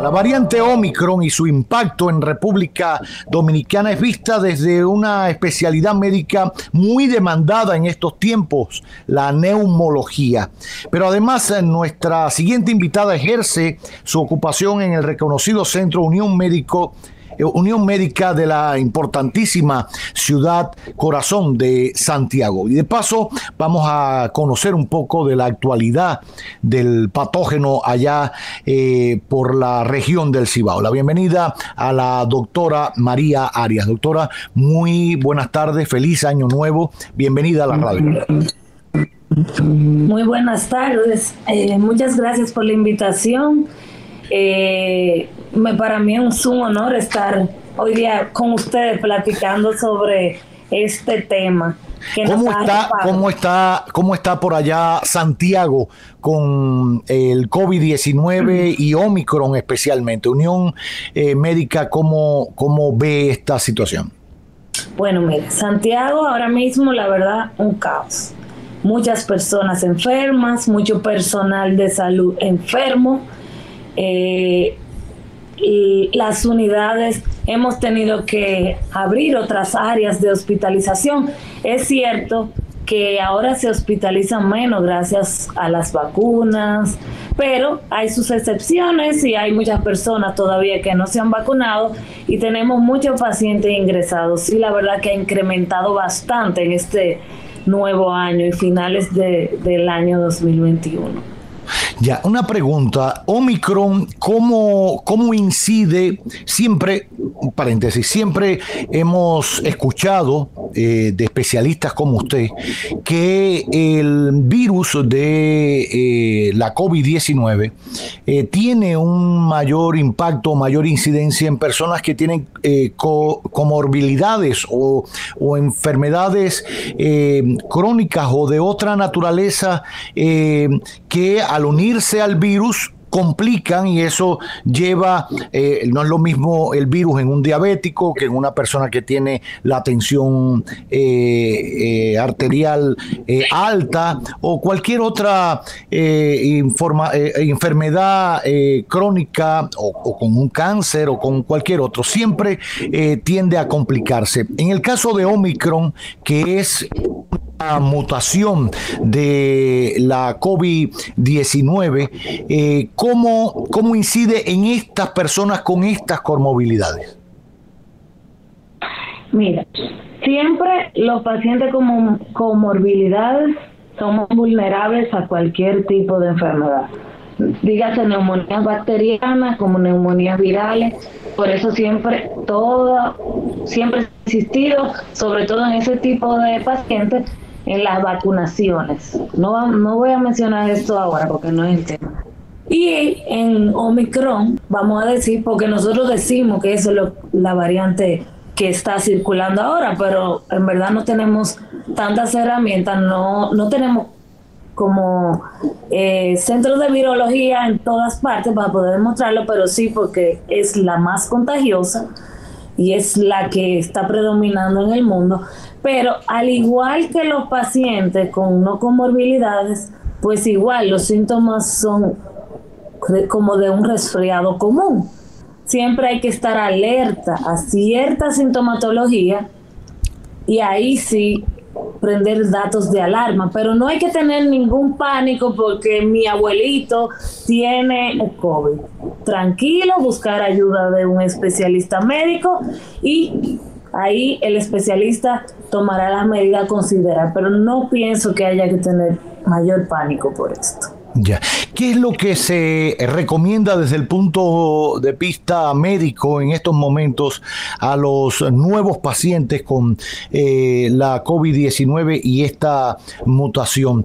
La variante Omicron y su impacto en República Dominicana es vista desde una especialidad médica muy demandada en estos tiempos, la neumología. Pero además nuestra siguiente invitada ejerce su ocupación en el reconocido Centro Unión Médico eh, Unión Médica de la importantísima ciudad corazón de Santiago. Y de paso vamos a conocer un poco de la actualidad del patógeno allá eh, por la región del Cibao. La bienvenida a la doctora María Arias. Doctora, muy buenas tardes, feliz año nuevo, bienvenida a la radio. Muy buenas tardes, eh, muchas gracias por la invitación. Eh, me, para mí es un honor estar hoy día con ustedes platicando sobre este tema. ¿Cómo está, ¿Cómo está, ¿Cómo está por allá Santiago con el COVID-19 y Omicron especialmente? Unión eh, Médica, ¿cómo, ¿cómo ve esta situación? Bueno, mire, Santiago ahora mismo, la verdad, un caos. Muchas personas enfermas, mucho personal de salud enfermo. Eh, las unidades hemos tenido que abrir otras áreas de hospitalización. Es cierto que ahora se hospitalizan menos gracias a las vacunas, pero hay sus excepciones y hay muchas personas todavía que no se han vacunado y tenemos muchos pacientes ingresados. Y la verdad que ha incrementado bastante en este nuevo año y finales de, del año 2021. Ya, una pregunta. Omicron, ¿cómo, cómo incide? Siempre, paréntesis, siempre hemos escuchado eh, de especialistas como usted que el virus de eh, la COVID-19 eh, tiene un mayor impacto, mayor incidencia en personas que tienen comorbilidades o, o enfermedades crónicas o de otra naturaleza que al unirse al virus complican y eso lleva, eh, no es lo mismo el virus en un diabético que en una persona que tiene la tensión eh, eh, arterial alta o cualquier otra enfermedad crónica o, o, con un cáncer o con cualquier otro. Siempre tiende a complicarse. En el caso de Omicron, que es mutación de la COVID-19, eh, ¿cómo, ¿cómo incide en estas personas con estas comorbilidades? Mira, siempre los pacientes con comorbilidades somos vulnerables a cualquier tipo de enfermedad. Dígase neumonías bacterianas como neumonías virales. Por eso siempre, todo, siempre he insistido, sobre todo en ese tipo de pacientes, en las vacunaciones. No, no voy a mencionar esto ahora porque no es el tema. Y en Omicron, vamos a decir, porque nosotros decimos que eso es lo, la variante que está circulando ahora, pero en verdad no tenemos tantas herramientas, no, no tenemos como eh, centros de virología en todas partes para poder demostrarlo, pero sí porque es la más contagiosa y es la que está predominando en el mundo. Pero al igual que los pacientes con no comorbilidades, pues igual los síntomas son como de un resfriado común. Siempre hay que estar alerta a cierta sintomatología y ahí sí prender datos de alarma, pero no hay que tener ningún pánico porque mi abuelito tiene COVID. Tranquilo, buscar ayuda de un especialista médico y ahí el especialista tomará las medidas a pero no pienso que haya que tener mayor pánico por esto. Ya. ¿Qué es lo que se recomienda desde el punto de vista médico en estos momentos a los nuevos pacientes con eh, la COVID-19 y esta mutación?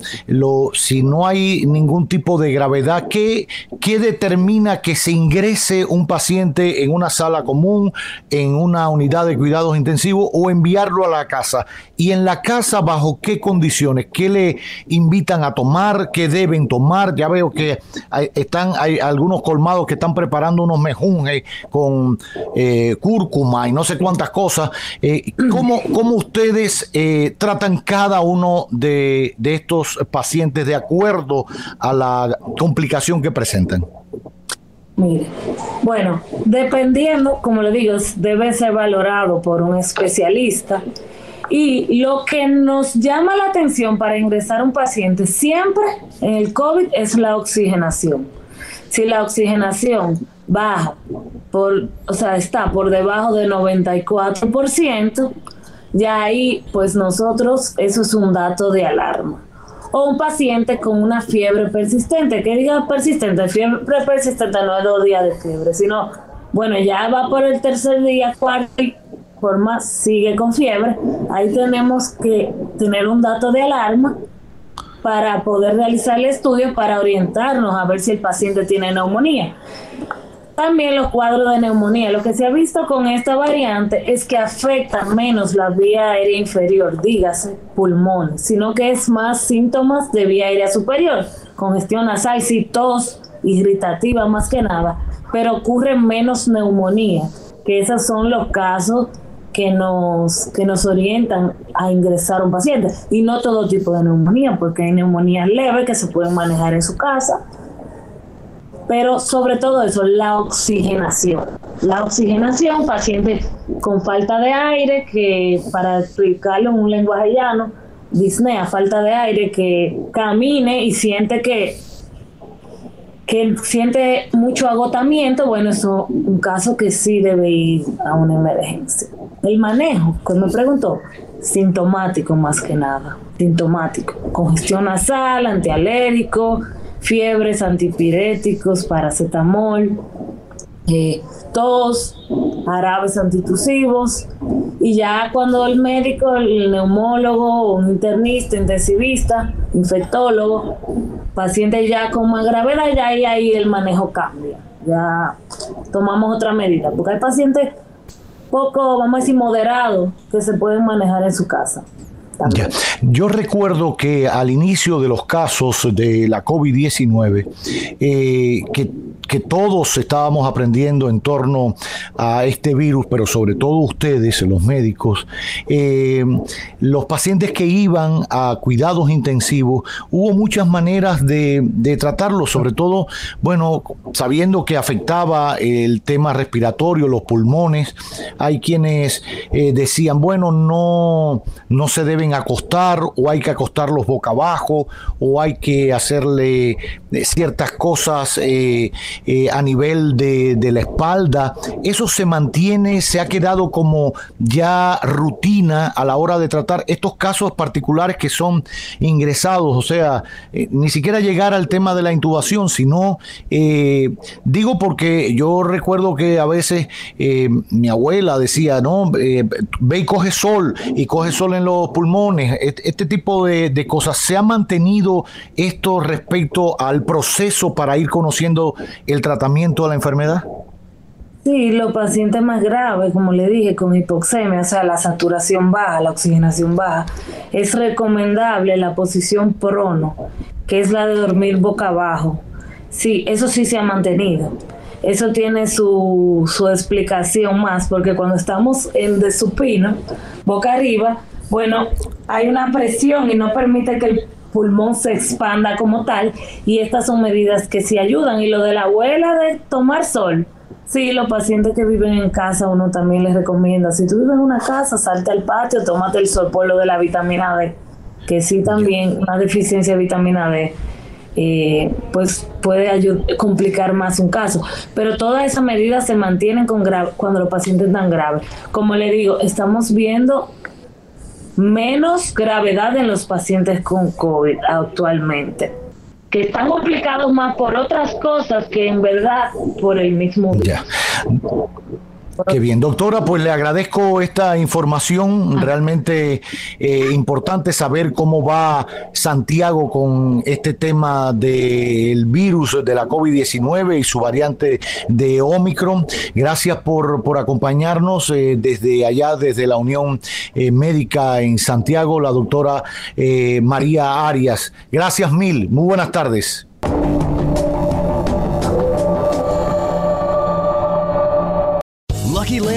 Si no hay ningún tipo de gravedad, ¿qué, ¿qué determina que se ingrese un paciente en una sala común, en una unidad de cuidados intensivos o enviarlo a la casa? Y en la casa, ¿bajo qué condiciones? ¿Qué le invitan a tomar? ¿Qué deben tomar? Ya veo que hay, están, hay algunos colmados que están preparando unos mejunjes con eh, cúrcuma y no sé cuántas cosas. Eh, ¿cómo, ustedes eh, tratan cada uno de estos pacientes de acuerdo a la complicación que presentan? Mire, bueno, dependiendo, como le digo, debe ser valorado por un especialista y lo que nos llama la atención para ingresar un paciente siempre en el COVID es la oxigenación. Si la oxigenación baja, por, o sea, está por debajo del 94%, ya ahí, pues nosotros, eso es un dato de alarma. O un paciente con una fiebre persistente, que diga persistente, fiebre persistente no es dos días de fiebre, sino, bueno, ya va por el tercer día, cuarto forma sigue con fiebre, ahí tenemos que tener un dato de alarma para poder realizar el estudio para orientarnos a ver si el paciente tiene neumonía. También los cuadros de neumonía. Lo que se ha visto con esta variante es que afecta menos la vía aérea inferior, dígase pulmones, sino que es más síntomas de vía aérea superior, congestión nasal, sí, tos irritativa más que nada, pero ocurre menos neumonía, que esos son los casos que nos, que nos orientan a ingresar a un paciente. Y no todo tipo de neumonía, porque hay neumonías leves que se pueden manejar en su casa. Pero sobre todo eso, la oxigenación. La oxigenación, paciente con falta de aire, que para explicarlo en un lenguaje llano, disnea, falta de aire, que camine y siente que que siente mucho agotamiento, bueno, eso es un caso que sí debe ir a una emergencia. El manejo, como me preguntó, sintomático más que nada, sintomático, congestión nasal, antialérico, fiebres, antipiréticos, paracetamol, eh, tos, árabes antitusivos, y ya cuando el médico, el neumólogo, un internista, intensivista, infectólogo, paciente ya con más gravedad, ya ahí, ahí el manejo cambia. Ya tomamos otra medida, porque hay pacientes poco, vamos a decir, moderados que se pueden manejar en su casa. Yo recuerdo que al inicio de los casos de la COVID-19, eh, que todos estábamos aprendiendo en torno a este virus, pero sobre todo ustedes, los médicos, eh, los pacientes que iban a cuidados intensivos, hubo muchas maneras de, de tratarlos, sobre todo, bueno, sabiendo que afectaba el tema respiratorio, los pulmones, hay quienes eh, decían, bueno, no, no se acostar o hay que acostarlos boca abajo o hay que hacerle eh, ciertas cosas eh, a nivel de, la espalda, eso se mantiene, se ha quedado como ya rutina a la hora de tratar estos casos particulares que son ingresados, o sea, eh, ni siquiera llegar al tema de la intubación, sino, eh, digo porque yo recuerdo que a veces mi abuela decía, no, ve y coge sol y coge sol en los pulmones, este, tipo de, de cosas, ¿se ha mantenido esto respecto al proceso para ir conociendo el tratamiento de la enfermedad? Sí, los pacientes más graves, como le dije, con hipoxemia, o sea, la saturación baja, la oxigenación baja, es recomendable la posición prono, que es la de dormir boca abajo. Sí, eso sí se ha mantenido. Eso tiene su, su explicación más, porque cuando estamos en de supino, boca arriba, bueno, hay una presión y no permite que el pulmón se expanda como tal y estas son medidas que sí ayudan. Y lo de la abuela de tomar sol, sí, los pacientes que viven en casa uno también les recomienda, si tú vives en una casa, salte al patio, tómate el sol por lo de la vitamina D, que sí también una deficiencia de vitamina D. Eh, pues puede complicar más un caso. Pero todas esas medidas se mantienen con cuando los pacientes están graves. Como le digo, estamos viendo menos gravedad en los pacientes con COVID actualmente. que están complicados más por otras cosas que en verdad por el mismo. Qué bien, doctora, pues le agradezco esta información, realmente eh, importante saber cómo va Santiago con este tema del virus de la COVID-19 y su variante de Omicron. Gracias por, por acompañarnos eh, desde allá, desde la Unión eh, Médica en Santiago, la doctora María Arias. Gracias mil, muy buenas tardes.